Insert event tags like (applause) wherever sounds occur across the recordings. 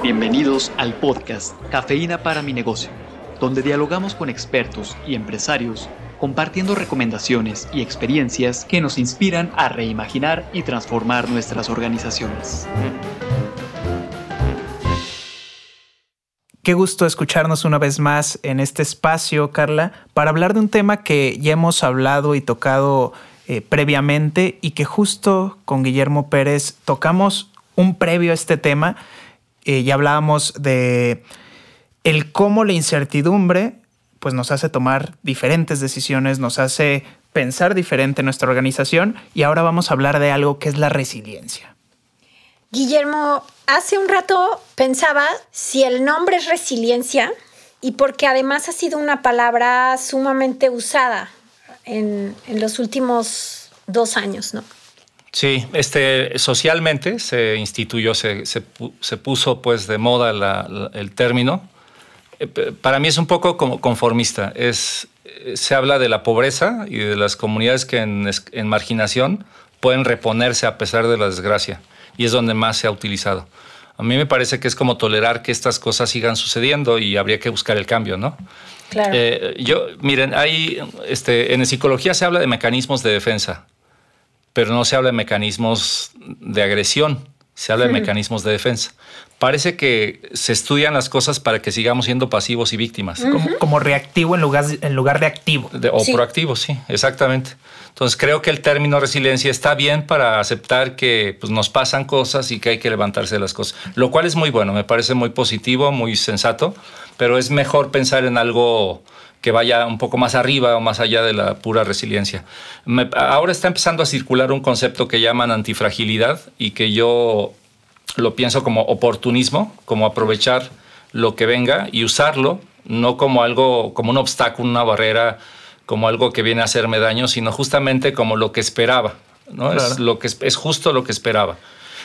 Bienvenidos al podcast Cafeína para mi negocio, donde dialogamos con expertos y empresarios compartiendo recomendaciones y experiencias que nos inspiran a reimaginar y transformar nuestras organizaciones. Qué gusto escucharnos una vez más en este espacio, Carla, para hablar de un tema que ya hemos hablado y tocado eh, previamente y que justo con Guillermo Pérez tocamos un previo a este tema eh, ya hablábamos de el cómo la incertidumbre pues nos hace tomar diferentes decisiones, nos hace pensar diferente en nuestra organización y ahora vamos a hablar de algo que es la resiliencia. Guillermo, hace un rato pensaba si el nombre es resiliencia y porque además ha sido una palabra sumamente usada en, en los últimos dos años, ¿no? Sí, este, socialmente se instituyó, se, se, puso pues de moda el término. Eh, para mí es un poco como conformista. Es, se habla de la pobreza y de las comunidades que en, en marginación pueden reponerse a pesar de la desgracia. Y es donde más se ha utilizado. A mí me parece que es como tolerar que estas cosas sigan sucediendo y habría que buscar el cambio, ¿no? Claro. Eh, yo, miren, hay, este, en psicología se habla de mecanismos de defensa pero no se habla de mecanismos de agresión, se habla de mecanismos de defensa. Parece que se estudian las cosas para que sigamos siendo pasivos y víctimas. como, reactivo en lugar, en lugar de activo. o proactivo, sí, exactamente. Entonces creo que el término resiliencia está bien para aceptar que pues, nos pasan cosas y que hay que levantarse de las cosas, lo cual es muy bueno, me parece muy positivo, muy sensato, pero es mejor pensar en algo que vaya un poco más arriba o más allá de la pura resiliencia. ahora está empezando a circular un concepto que llaman antifragilidad y que yo lo pienso como oportunismo, como aprovechar lo que venga y usarlo, no como algo, como un obstáculo, una barrera, como algo que viene a hacerme daño, sino justamente como lo que esperaba. ¿no? Es, lo que, es justo lo que esperaba.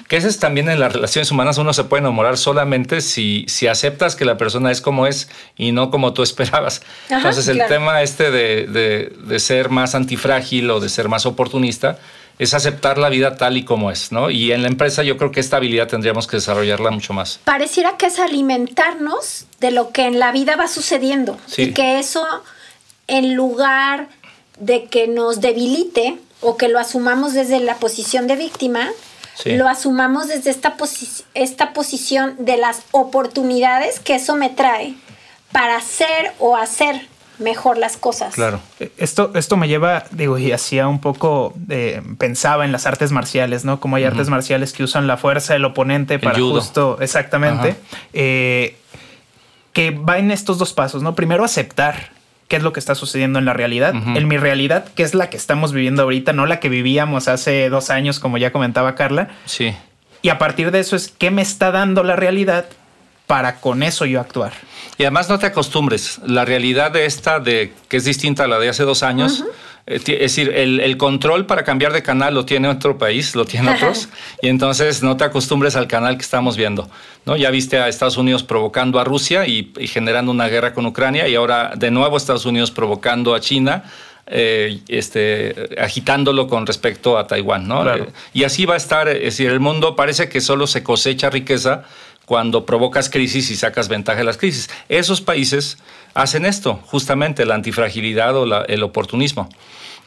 Que ese es también en las relaciones humanas, uno se puede enamorar solamente si, si aceptas que la persona es como es y no como tú (laughs) esperabas. Entonces el tema este de, de, ser más antifrágil o de ser más oportunista es aceptar la vida tal y como es, ¿no? Y en la empresa yo creo que esta habilidad tendríamos que desarrollarla mucho más. Pareciera que es alimentarnos de lo que en la vida va sucediendo y que eso en lugar de que nos debilite o que lo asumamos desde la posición de víctima, lo asumamos desde esta, esta posición de las oportunidades que eso me trae para hacer o hacer mejor las cosas. Claro. Esto, esto me lleva, digo, y hacía un poco, pensaba en las artes marciales, ¿no? Como hay artes marciales que usan la fuerza del oponente para justo, exactamente, eh, que va en estos dos pasos, ¿no? Primero aceptar qué es lo que está sucediendo en la realidad, en mi realidad, que es la que estamos viviendo ahorita, no la que vivíamos hace dos años, como ya comentaba Carla. Sí. Y a partir de eso es qué me está dando la realidad para con eso yo actuar. Y además no te acostumbres, la realidad de esta, de que es distinta a la de hace dos años, es decir, el, control para cambiar de canal lo tiene otro país, lo tiene (laughs) otros, y entonces no te acostumbres al canal que estamos viendo. ¿no? Ya viste a Estados Unidos provocando a Rusia y, generando una guerra con Ucrania, y ahora de nuevo Estados Unidos provocando a China. Eh, este, agitándolo con respecto a Taiwán, ¿no? Eh, y así va a estar, es decir, el mundo parece que solo se cosecha riqueza cuando provocas crisis y sacas ventaja de las crisis. Esos países hacen esto, justamente la antifragilidad o el oportunismo.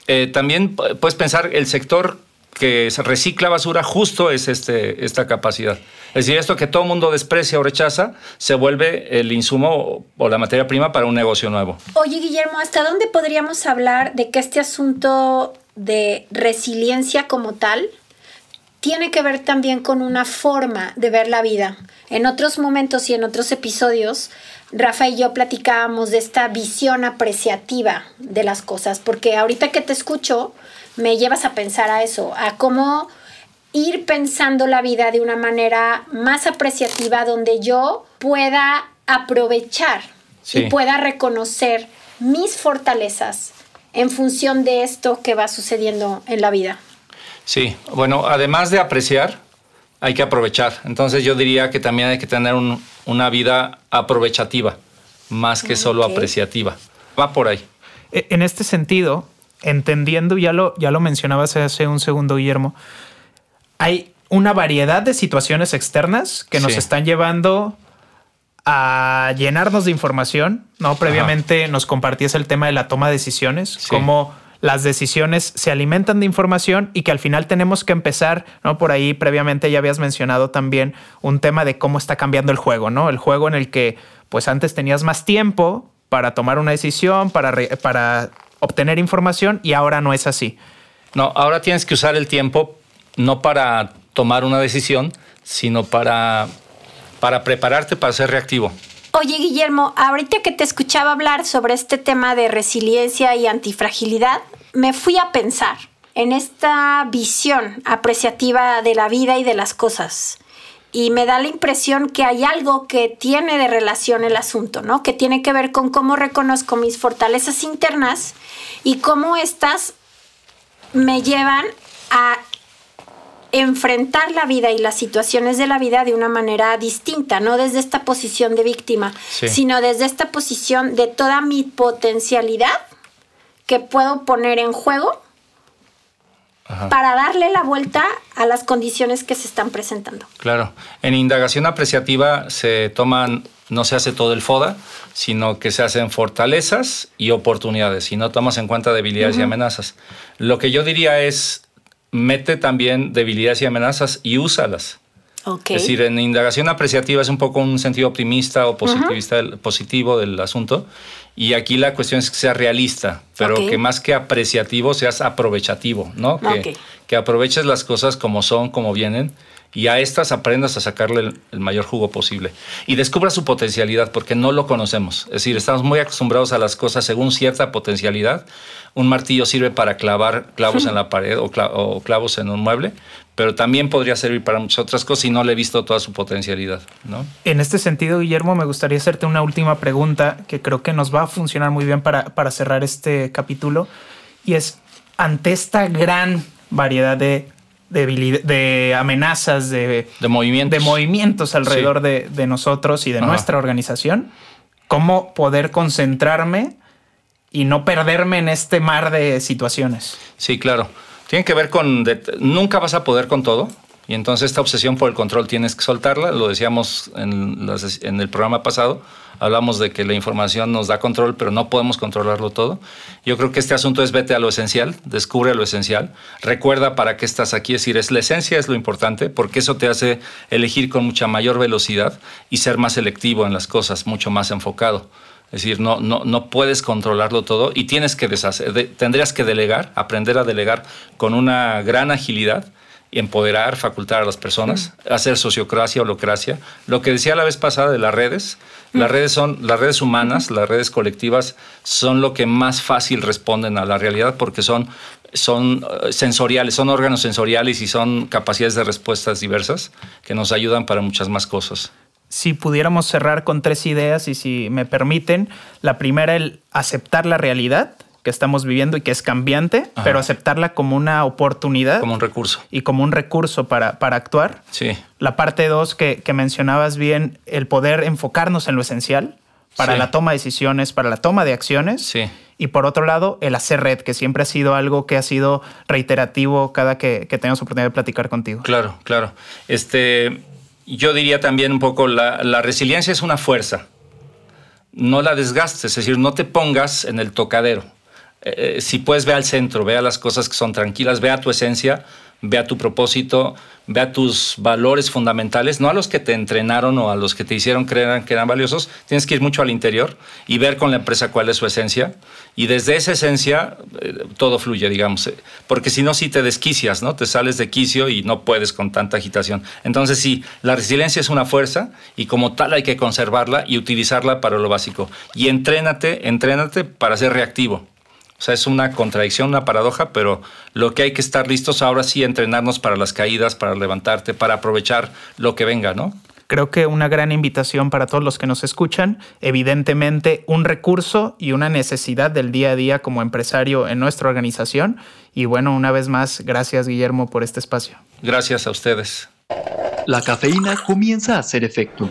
Eh, también puedes pensar el sector que recicla basura justo es este, esta capacidad. Es decir, esto que todo mundo desprecia o rechaza se vuelve el insumo o la materia prima para un negocio nuevo. Oye, Guillermo, ¿hasta dónde podríamos hablar de que este asunto de resiliencia como tal tiene que ver también con una forma de ver la vida? En otros momentos y en otros episodios, Rafa y yo platicábamos de esta visión apreciativa de las cosas, porque ahorita que te escucho, me llevas a pensar a eso, a cómo ir pensando la vida de una manera más apreciativa, donde yo pueda aprovechar y pueda reconocer mis fortalezas en función de esto que va sucediendo en la vida. Sí, bueno, además de apreciar, hay que aprovechar. Entonces yo diría que también hay que tener una vida aprovechativa, más que solo apreciativa. Va por ahí. E, en este sentido, entendiendo, ya lo, ya lo mencionabas hace un segundo, Guillermo, hay una variedad de situaciones externas que nos Sí. están llevando a llenarnos de información, ¿no? Previamente nos compartías el tema de la toma de decisiones, Sí. cómo las decisiones se alimentan de información y que al final tenemos que empezar, ¿no? Por ahí previamente ya habías mencionado también un tema de cómo está cambiando el juego, ¿no? El juego en el que pues antes tenías más tiempo para tomar una decisión, para, re- para obtener información y ahora no es así. No, ahora tienes que usar el tiempo no para tomar una decisión, sino para, para prepararte para ser reactivo. Oye, Guillermo, ahorita que te escuchaba hablar sobre este tema de resiliencia y antifragilidad, me fui a pensar en esta visión apreciativa de la vida y de las cosas. Y me da la impresión que hay algo que tiene de relación el asunto, ¿no? Que tiene que ver con cómo reconozco mis fortalezas internas y cómo estas me llevan a enfrentar la vida y las situaciones de la vida de una manera distinta, no desde esta posición de víctima, Sí. sino desde esta posición de toda mi potencialidad que puedo poner en juego Ajá. para darle la vuelta a las condiciones que se están presentando. Claro. En indagación apreciativa se toman, no se hace todo el FODA, sino que se hacen fortalezas y oportunidades y no tomas en cuenta debilidades y amenazas. Lo que yo diría es, mete también debilidades y amenazas y úsalas. Ok. Es decir, en indagación apreciativa es un poco un sentido optimista o positivista del- positivo del asunto. Y aquí la cuestión es que sea realista, pero Ok. que más que apreciativo seas aprovechativo, ¿no? Que, Ok. que aproveches las cosas como son, como vienen, y a estas aprendas a sacarle el, el mayor jugo posible. Y descubra su potencialidad, porque no lo conocemos. Es decir, estamos muy acostumbrados a las cosas según cierta potencialidad. Un martillo sirve para clavar clavos en la (laughs) pared o, cla- o clavos en un mueble, pero también podría servir para muchas otras cosas y no le he visto toda su potencialidad, ¿no? En este sentido, Guillermo, me gustaría hacerte una última pregunta que creo que nos va a funcionar muy bien para, para cerrar este capítulo. Y es, ante esta gran variedad de, de amenazas, de, De movimientos. de movimientos alrededor de, de nosotros y de Ajá. nuestra organización, ¿cómo poder concentrarme y no perderme en este mar de situaciones? Sí, claro. Tiene que ver con... nunca vas a poder con todo. Y entonces esta obsesión por el control tienes que soltarla. Lo decíamos en, el programa pasado. Hablamos de que la información nos da control, pero no podemos controlarlo todo. Yo creo que este asunto es vete a lo esencial, descubre lo esencial, recuerda para qué estás aquí, es decir, es la esencia es lo importante, porque eso te hace elegir con mucha mayor velocidad y ser más selectivo en las cosas, mucho más enfocado. Es decir, no, no, no puedes controlarlo todo y tienes que deshacer, de- tendrías que delegar, aprender a delegar con una gran agilidad empoderar, facultar a las personas, hacer sociocracia, holocracia. Lo que decía la vez pasada de las redes, las redes son, las redes humanas, las redes colectivas son lo que más fácil responden a la realidad porque son, son eh, sensoriales, son órganos sensoriales y son capacidades de respuestas diversas que nos ayudan para muchas más cosas. si pudiéramos cerrar con tres ideas y si me permiten, la primera, el aceptar la realidad que estamos viviendo y que es cambiante, Ajá. pero aceptarla como una oportunidad Como un recurso. y como un recurso para, para actuar. Sí. La parte dos, que, que mencionabas bien, el poder enfocarnos en lo esencial para Sí. la toma de decisiones, para la toma de acciones. Sí. Y por otro lado, el hacer red, que siempre ha sido algo que ha sido reiterativo cada que, que tenemos oportunidad de platicar contigo. Claro, claro. Este, yo diría también un poco, la, la resiliencia es una fuerza. No la desgastes, es decir, no te pongas en el tocadero. Eh, si puedes, ve al centro, ve a las cosas que son tranquilas, ve a tu esencia, ve a tu propósito, ve a tus valores fundamentales, no a los que te entrenaron o a los que te hicieron creer que eran valiosos. Tienes que ir mucho al interior y ver con la empresa cuál es su esencia. Y desde esa esencia eh, todo fluye, digamos. eh, Porque si no, sí te desquicias, ¿no? Te sales de quicio y no puedes con tanta agitación. Entonces, sí, la resiliencia es una fuerza y como tal hay que conservarla y utilizarla para lo básico. Y entrénate, entrénate para ser reactivo. O sea, es una contradicción, una paradoja, pero lo que hay que estar listos ahora sí, entrenarnos para las caídas, para levantarte, para aprovechar lo que venga, ¿no? Creo que una gran invitación para todos los que nos escuchan, evidentemente un recurso y una necesidad del día a día como empresario en nuestra organización. Y bueno, una vez más, gracias Guillermo por este espacio. Gracias a ustedes. La cafeína comienza a hacer efecto.